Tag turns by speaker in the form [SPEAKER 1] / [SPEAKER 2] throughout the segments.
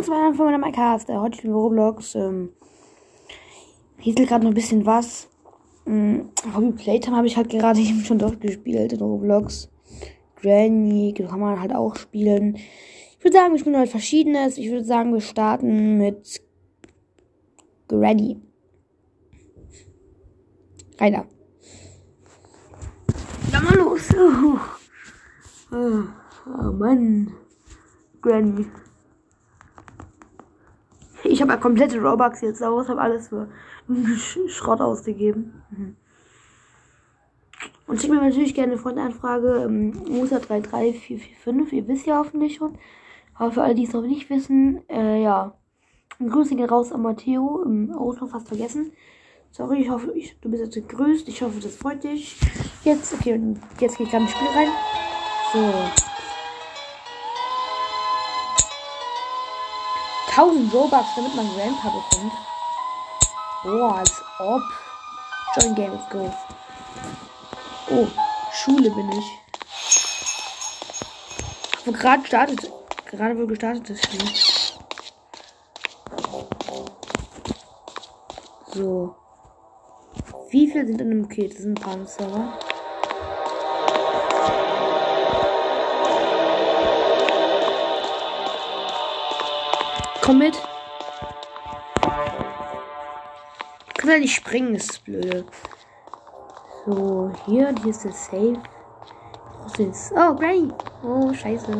[SPEAKER 1] willkommen zu meiner Folge meiner. Äh, heute spielen wir Roblox. Ähm, ist gerade noch ein bisschen was. Ähm, Hobby Playtime habe ich halt gerade eben schon durchgespielt in Roblox. Granny kann man halt auch spielen. Ich würde sagen, wir spielen heute verschiedenes. Ich würde sagen, wir starten mit Granny. Reiner. Ja, mal los. Oh, oh Mann. Granny. Ich habe ja komplette Robux jetzt aus, habe alles für Schrott ausgegeben. Mhm. Und schickt mir natürlich gerne eine Freundanfrage. Ähm, Musa33445, ihr wisst ja hoffentlich schon. Aber für alle, die es noch nicht wissen, äh, ja. Grüße gehen raus an Matteo. Oh, noch fast vergessen. Sorry, ich hoffe, ich, du bist jetzt gegrüßt. Ich hoffe, das freut dich. Jetzt, okay, jetzt gehe ich ins Spiel rein. So. 1000 Robux, damit man Grandpa bekommt. Boah, als ob. Join Game, let's go. Oh, Schule bin ich. Wo gerade startet. Gerade wohl gestartet das Spiel. So. Wie viel sind in einem Paket? Das sind ein paar Server. Komm mit. Ich kann ja nicht springen, das ist blöd. So, hier, hier ist der Safe. Ist? Oh, Granny. Oh, scheiße.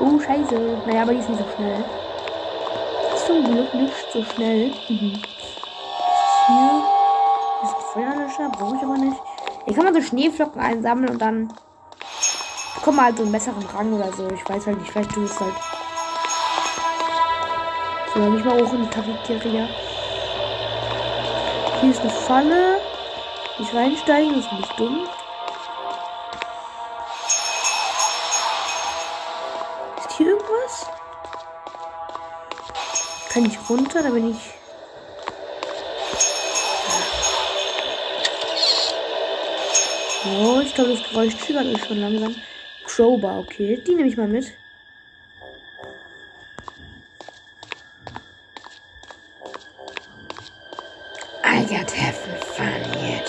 [SPEAKER 1] Oh, scheiße. Naja, aber die ist nicht so schnell. Zum Glück nicht so schnell. Mhm. Hier ist ein Feuerlöscher, brauche ich aber nicht. Hier kann man so Schneeflocken einsammeln und dann kommt man halt so einen besseren Rang oder so. Ich weiß halt nicht, vielleicht tue ich es halt. So, nicht mal hoch in Cafeteria. Hier ist eine Falle. Nicht reinsteigen, das ist nicht dumm. Ist hier irgendwas? Kann ich runter? Da bin ich. Oh, ich glaube, das Geräusch triggert mich schon langsam. Crowbar, okay. Die nehme ich mal mit. Got having fun yet.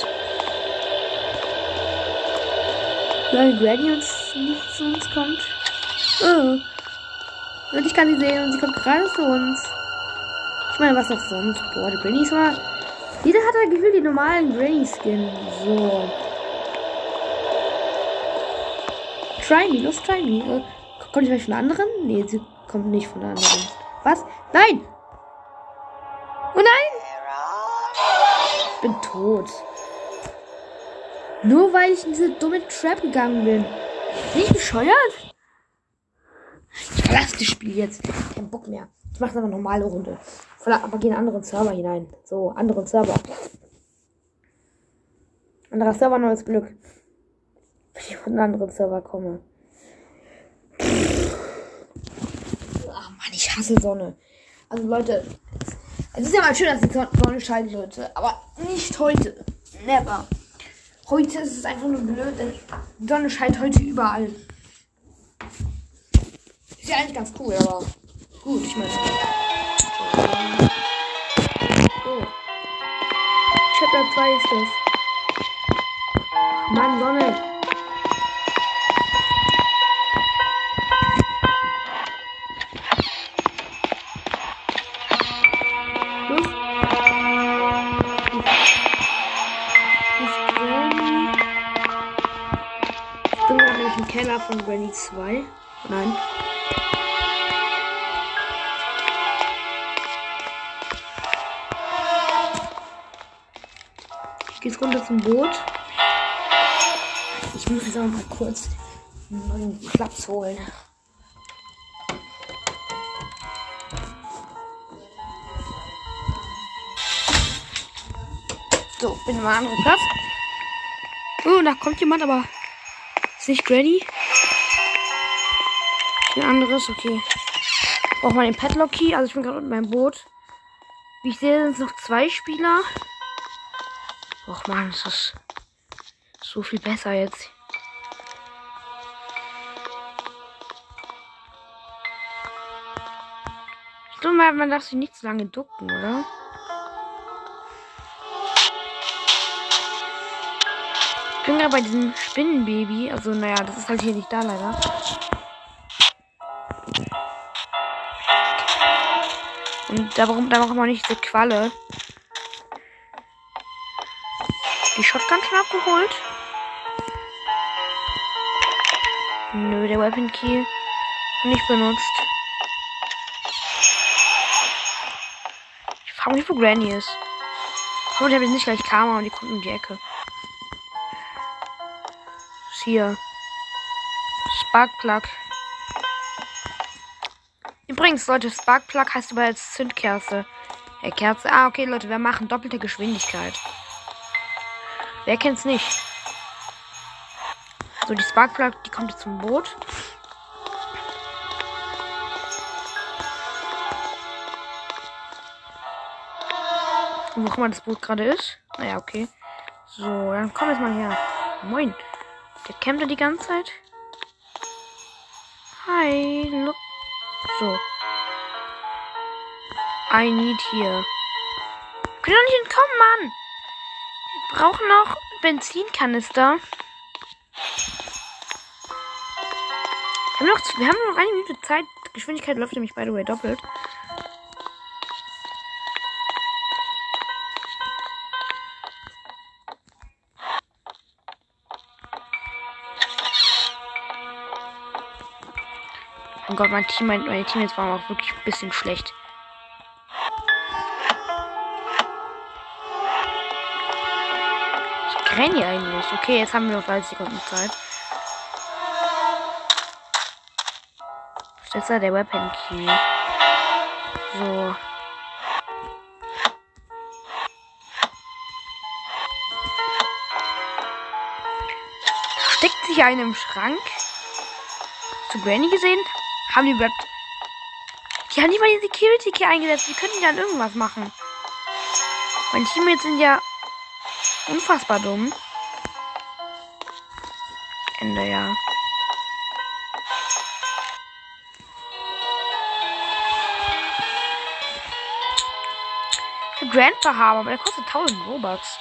[SPEAKER 1] Weil Granny uns nicht zu uns kommt. Oh. Und ich kann sie sehen und sie kommt gerade zu uns. Ich meine, was noch sonst? Boah, die Granny ist mal. Jeder hat da gefühlt die normalen Granny-Skin. So. Try me, los, try me. Äh, kommt die vielleicht von anderen? Nee, sie kommt nicht von anderen. Was? Nein! Bin tot. Nur weil ich in diese dumme Trap gegangen bin. Bin ich bescheuert? Ich verlasse das Spiel jetzt. Kein Bock mehr. Ich mache eine normale Runde. Aber gehe in einen anderen Server hinein. So, anderen Server. Anderer Server, neues Glück. Wenn ich von einem anderen Server komme. Ach Mann, ich hasse Sonne. Also Leute, es ist ja mal schön, dass die Sonne scheint, Leute. Aber nicht heute. Never. Heute ist es einfach nur blöd, denn die Sonne scheint heute überall. Ist ja eigentlich ganz cool, aber gut, ich meine. So. Chapter 2 ist das. Mann, Sonne. Granny 2. Nein. Ich gehe runter zum Boot. Ich muss jetzt auch mal kurz einen neuen Platz holen. So, bin am anderen Platz. Oh, da kommt jemand, aber ist nicht Granny. Ein anderes, okay. Braucht man den Padlock Key. Also ich bin gerade unten beim Boot. Wie ich sehe, sind es noch zwei Spieler. Och man, ist das so viel besser jetzt. mal, man darf sich nicht so lange ducken, oder? Ich bin gerade bei diesem Spinnenbaby. Also, naja, das ist halt hier nicht da leider. Und da, warum, da machen wir nicht diese Qualle. Die Shotgun schon abgeholt? Nö, der Weapon Key nicht benutzt. Ich frage mich, wo Granny ist. Ich hoffe, ich habe jetzt nicht gleich Karma und die kommt um die Ecke. ist hier. Sparkplug. Übrigens, Leute, Sparkplug heißt aber als Zündkerze. Äh, Kerze. Ah, okay, Leute, wir machen doppelte Geschwindigkeit. Wer kennt's nicht? So, die Sparkplug, die kommt jetzt zum Boot. Wo auch das Boot gerade ist. Naja, okay. So, dann komm jetzt mal her. Moin. Der campt da die ganze Zeit. Hi, look. So. I need here. Können doch nicht entkommen, Mann. Wir brauchen noch Benzinkanister. Wir haben noch, wir haben noch eine Minute Zeit. Geschwindigkeit läuft nämlich, by the way, doppelt. Gott, mein Team, meine Teammates waren auch wirklich ein bisschen schlecht. Ich Granny eigentlich. Okay, jetzt haben wir noch 30 Sekunden Zeit. Ja der Weapon Key. So. Steckt sich einer im Schrank? Hast du Granny gesehen? Haben die überhaupt. Die haben nicht mal die Security Key eingesetzt. Wie können die dann irgendwas machen? Mein Teammates sind ja unfassbar dumm. Ende, ja. Grandpa haben, aber der kostet 1000 Robux.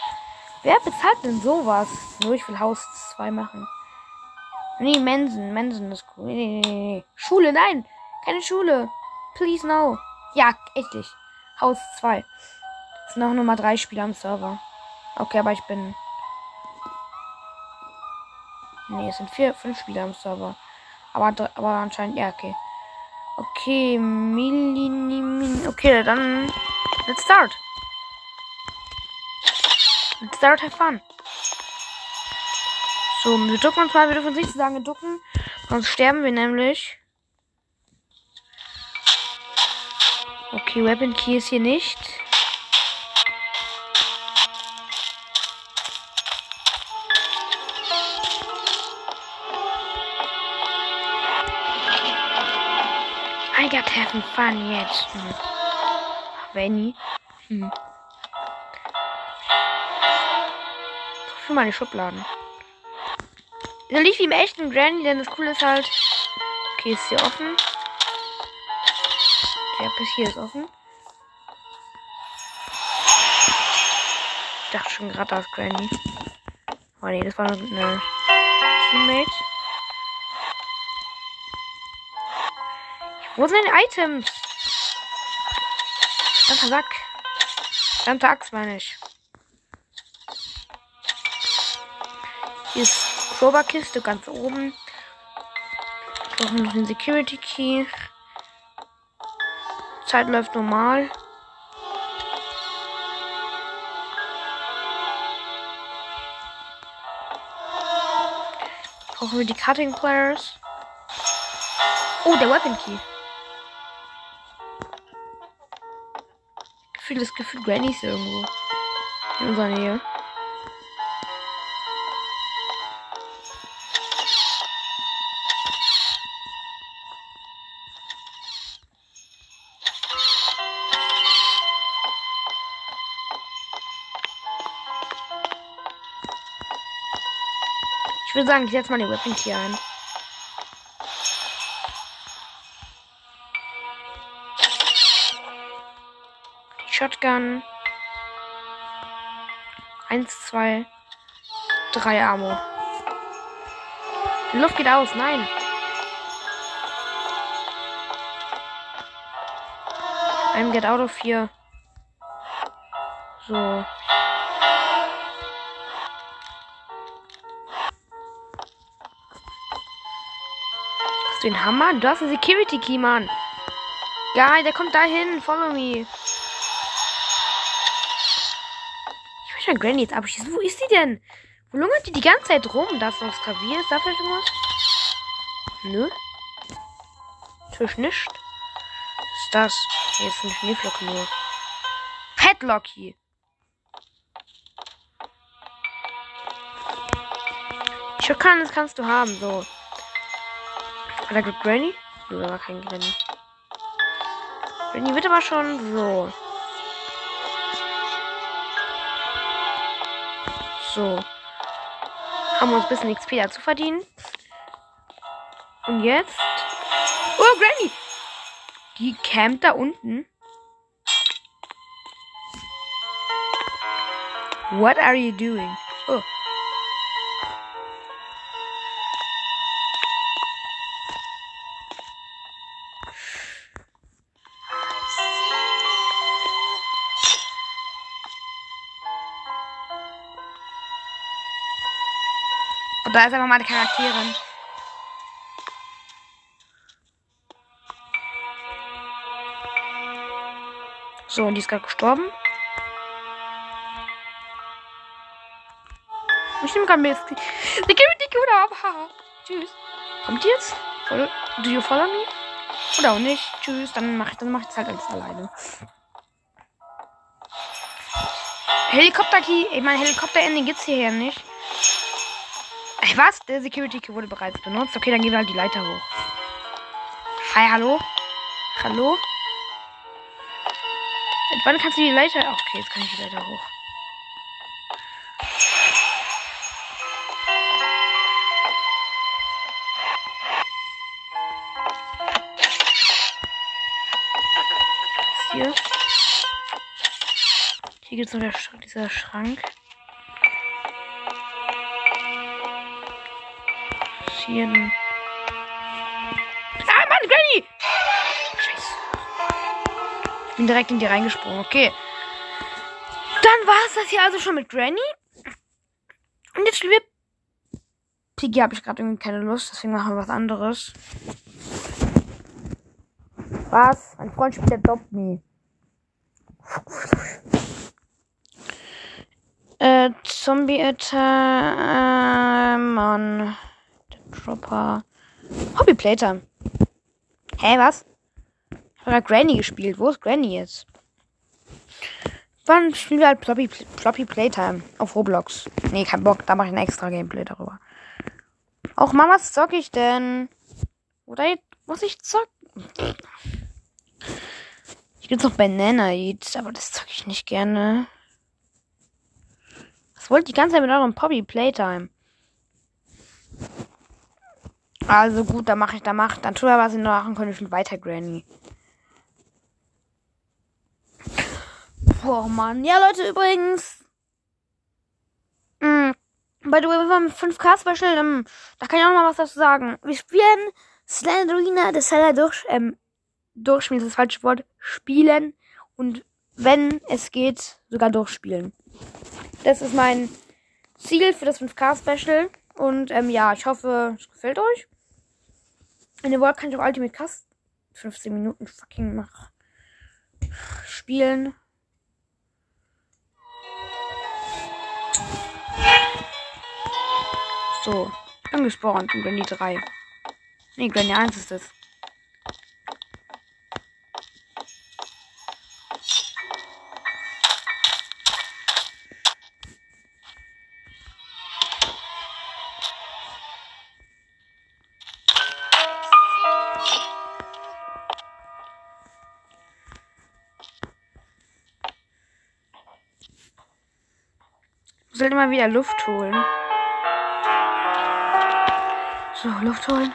[SPEAKER 1] Wer bezahlt denn sowas? Nur ich will Haus 2 machen. Nee, Mensen. Mensen ist cool. Nee, nee, nee. Schule, nein. Keine Schule. Please no. Ja, echt. Haus 2. Es sind noch Nummer 3 Spieler am Server. Okay, aber ich bin. Nee, es sind vier, fünf Spieler am Server. Aber, aber anscheinend, ja, okay. Okay, Millini, okay, dann let's start. Let's start, have fun. So, wir ducken uns mal, wir dürfen uns nicht zu lange ducken, sonst sterben wir nämlich. Okay, Weapon Key ist hier nicht. I got having fun jetzt. Hm. Venny. Hm. Für meine Schubladen. So lief wie im echten Granny, denn das Coole ist halt. Okay, ist hier offen. Ja, bis hier ist offen. Ich dachte schon gerade, das Granny. Oh nee, das war eine Teammate. Wo sind Items? Ganzer Sack. Ganze Axt meine ich. Hier ist Crowbar-Kiste ganz oben. Brauchen noch den Security Key. Zeit läuft normal. Brauchen wir die Cutting Players. Oh, der Weapon Key. Gefühl, das Gefühl Granny ist irgendwo. In unserer Nähe. Würde sagen, ich setze mal die Weapons hier ein. Shotgun. Eins, zwei, drei Ammo. Die Luft geht aus, nein. Ein Get Out of hier. So. Hast du den Hammer? Du hast einen Security Key, Mann. Geil, der kommt dahin. Follow me. Ich will schon Granny jetzt abschießen. Wo ist die denn? Wo lungert die die ganze Zeit rum? Da ist noch das Klavier. Ist da vielleicht irgendwas? Nö. Natürlich nicht. Was ist das? Hier ist eine Schneeflocke nur. Padlocky. Schokan, das kannst du haben, so. Hat er Granny? Nö, war kein Granny. Granny wird aber schon so. So. Haben wir uns ein bisschen XP dazu verdient. Und jetzt. Oh, Granny! Die campt da unten. What are you doing? Oh. Und da ist einfach meine Charakterin. So, und die ist gerade gestorben. Ich nehme gerade Mist. Security Code ab. Haha. Tschüss. Kommt die jetzt? Do you follow me? Oder auch nicht. Tschüss. Dann mach, dann mach ich es halt alles alleine. Helikopter-Key. Ich meine, Helikopter-Ending gibt's hierher nicht. Was? Der Security Key wurde bereits benutzt. Okay, dann gehen wir halt die Leiter hoch. Hi, hallo? Hallo? Seit wann kannst du die Leiter... Okay, jetzt kann ich die Leiter hoch. Hier. Hier gibt es noch Sch dieser Schrank. Ein... Ah, Mann, Granny! Scheiße. Ich bin direkt in die reingesprungen. Okay. Dann war es das hier also schon mit Granny. Und jetzt spielen wir. Piggy habe ich gerade irgendwie keine Lust, deswegen machen wir was anderes. Was? Mein Freund spielt Adopt Me. Äh, Zombie Attack. Äh, Mann. Dropper. Hobby Playtime. Hä, was? Ich habe gerade Granny gespielt. Wo ist Granny jetzt? Wann spielen wir halt Floppy, Floppy Playtime auf Roblox? Nee, kein Bock. Da mache ich ein extra Gameplay darüber. Auch Mama, was zock ich denn? Oder muss ich zocken? Ich gibt's noch Banana Eats, aber das zocke ich nicht gerne. Was wollt ihr die ganze Zeit mit eurem Poppy Playtime? Also gut, dann mache ich, da macht, dann tue er was in der machen können, schon weiter, Granny. Boah, Mann. Ja, Leute, übrigens. Mh, bei Way mit 5K Special, ähm, da kann ich auch noch mal was dazu sagen. Wir spielen Slenderina, das Seller durch, ähm, durchspielen ist das falsche Wort, spielen und wenn es geht, sogar durchspielen. Das ist mein Ziel für das 5K Special und ähm, ja, ich hoffe, es gefällt euch. Ihr wollt, kann ich auch Ultimate Cast 15 Minuten fucking nach spielen. So, angespawnt und Granny 3. Nee, Granny 1 ist es. Sollte mal wieder Luft holen. So, Luft holen.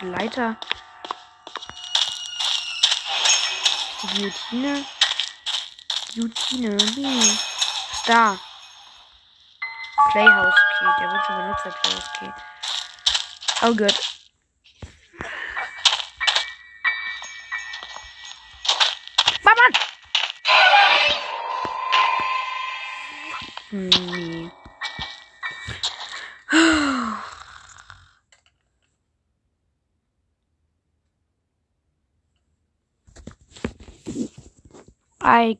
[SPEAKER 1] Leiter. Die Guillotine. Jutine. Nee. Da. Playhouse Key. Der wird schon benutzt, der Playhouse Key. Oh gut. I.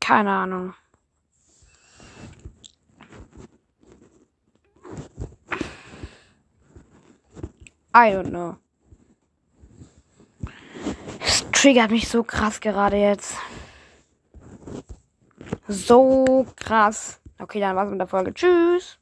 [SPEAKER 1] Keine Ahnung. I don't know. Es triggert mich so krass gerade jetzt. So krass. Okay, dann war's mit der Folge. Tschüss.